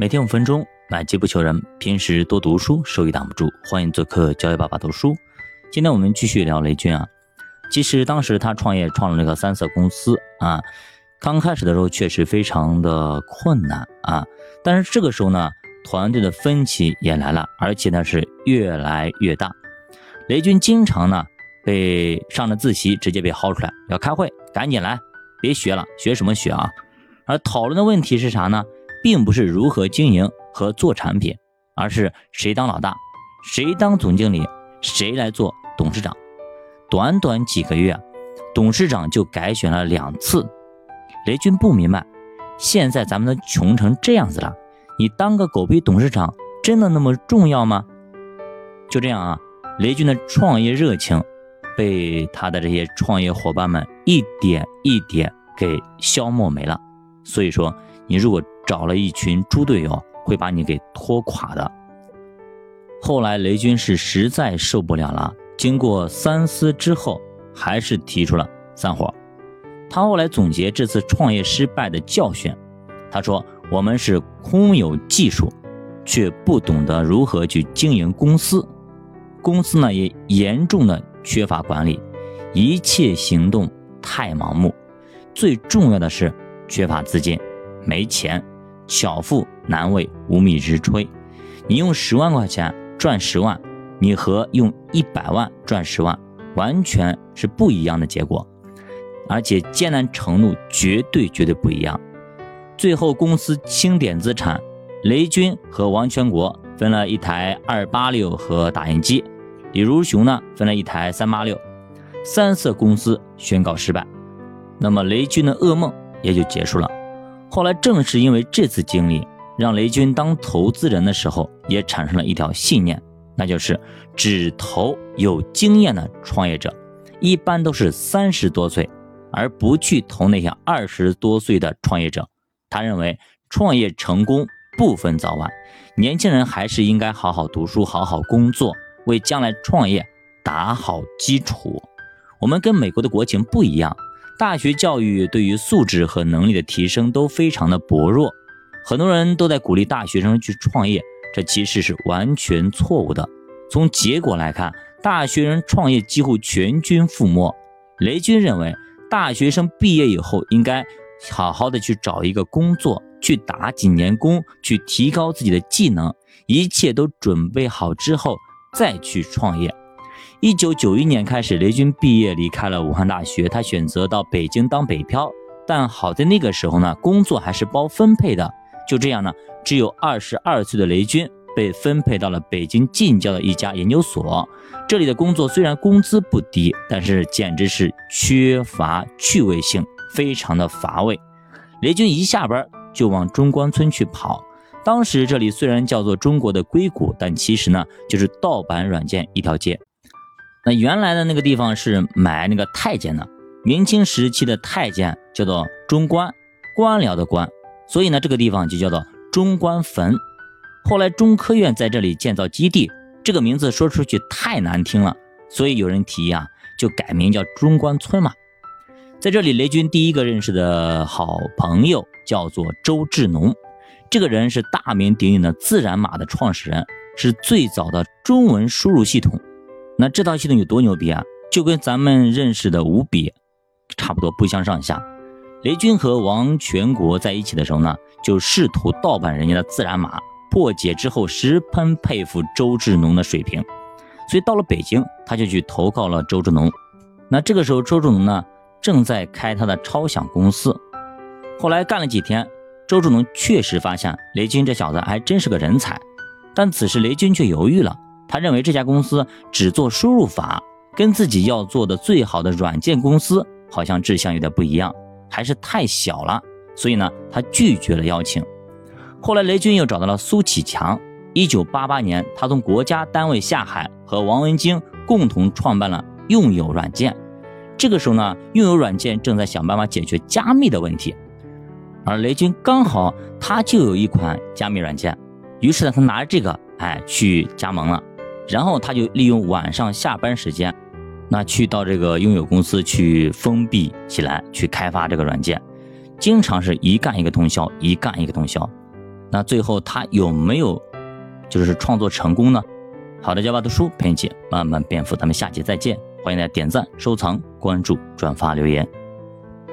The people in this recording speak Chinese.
每天五分钟，买机不求人。平时多读书，收益挡不住。欢迎做客教育爸爸读书。今天我们继续聊雷军啊。其实当时他创业创了那个三色公司啊，刚开始的时候确实非常的困难啊。但是这个时候呢，团队的分歧也来了，而且呢是越来越大。雷军经常呢被上了自习直接被薅出来，要开会，赶紧来，别学了，学什么学啊？而讨论的问题是啥呢？并不是如何经营和做产品，而是谁当老大，谁当总经理，谁来做董事长。短短几个月，董事长就改选了两次。雷军不明白，现在咱们都穷成这样子了，你当个狗屁董事长真的那么重要吗？就这样啊，雷军的创业热情被他的这些创业伙伴们一点一点给消磨没了。所以说，你如果找了一群猪队友，会把你给拖垮的。后来雷军是实在受不了了，经过三思之后，还是提出了散伙。他后来总结这次创业失败的教训，他说：“我们是空有技术，却不懂得如何去经营公司，公司呢也严重的缺乏管理，一切行动太盲目，最重要的是缺乏资金，没钱。”巧妇难为无米之炊，你用十万块钱赚十万，你和用一百万赚十万，完全是不一样的结果，而且艰难程度绝对绝对不一样。最后公司清点资产，雷军和王全国分了一台二八六和打印机，李如雄呢分了一台三八六，三色公司宣告失败，那么雷军的噩梦也就结束了。后来正是因为这次经历，让雷军当投资人的时候也产生了一条信念，那就是只投有经验的创业者，一般都是三十多岁，而不去投那些二十多岁的创业者。他认为创业成功不分早晚，年轻人还是应该好好读书，好好工作，为将来创业打好基础。我们跟美国的国情不一样。大学教育对于素质和能力的提升都非常的薄弱，很多人都在鼓励大学生去创业，这其实是完全错误的。从结果来看，大学生创业几乎全军覆没。雷军认为，大学生毕业以后应该好好的去找一个工作，去打几年工，去提高自己的技能，一切都准备好之后再去创业。一九九一年开始，雷军毕业离开了武汉大学，他选择到北京当北漂。但好在那个时候呢，工作还是包分配的。就这样呢，只有二十二岁的雷军被分配到了北京近郊的一家研究所。这里的工作虽然工资不低，但是简直是缺乏趣味性，非常的乏味。雷军一下班就往中关村去跑。当时这里虽然叫做中国的硅谷，但其实呢，就是盗版软件一条街。那原来的那个地方是埋那个太监的，明清时期的太监叫做中官，官僚的官，所以呢这个地方就叫做中官坟。后来中科院在这里建造基地，这个名字说出去太难听了，所以有人提议啊，就改名叫中关村嘛。在这里，雷军第一个认识的好朋友叫做周志农，这个人是大名鼎鼎的自然码的创始人，是最早的中文输入系统。那这套系统有多牛逼啊？就跟咱们认识的五笔差不多，不相上下。雷军和王全国在一起的时候呢，就试图盗版人家的自然码，破解之后十分佩服周志农的水平，所以到了北京，他就去投靠了周志农。那这个时候，周志农呢正在开他的超想公司。后来干了几天，周志农确实发现雷军这小子还真是个人才，但此时雷军却犹豫了。他认为这家公司只做输入法，跟自己要做的最好的软件公司好像志向有点不一样，还是太小了，所以呢，他拒绝了邀请。后来雷军又找到了苏启强，一九八八年，他从国家单位下海，和王文京共同创办了用友软件。这个时候呢，用友软件正在想办法解决加密的问题，而雷军刚好他就有一款加密软件，于是呢，他拿着这个，哎，去加盟了。然后他就利用晚上下班时间，那去到这个拥有公司去封闭起来，去开发这个软件，经常是一干一个通宵，一干一个通宵。那最后他有没有就是创作成功呢？好的，教爸读书陪你一起慢慢变富，咱们下期再见。欢迎大家点赞、收藏、关注、转发、留言。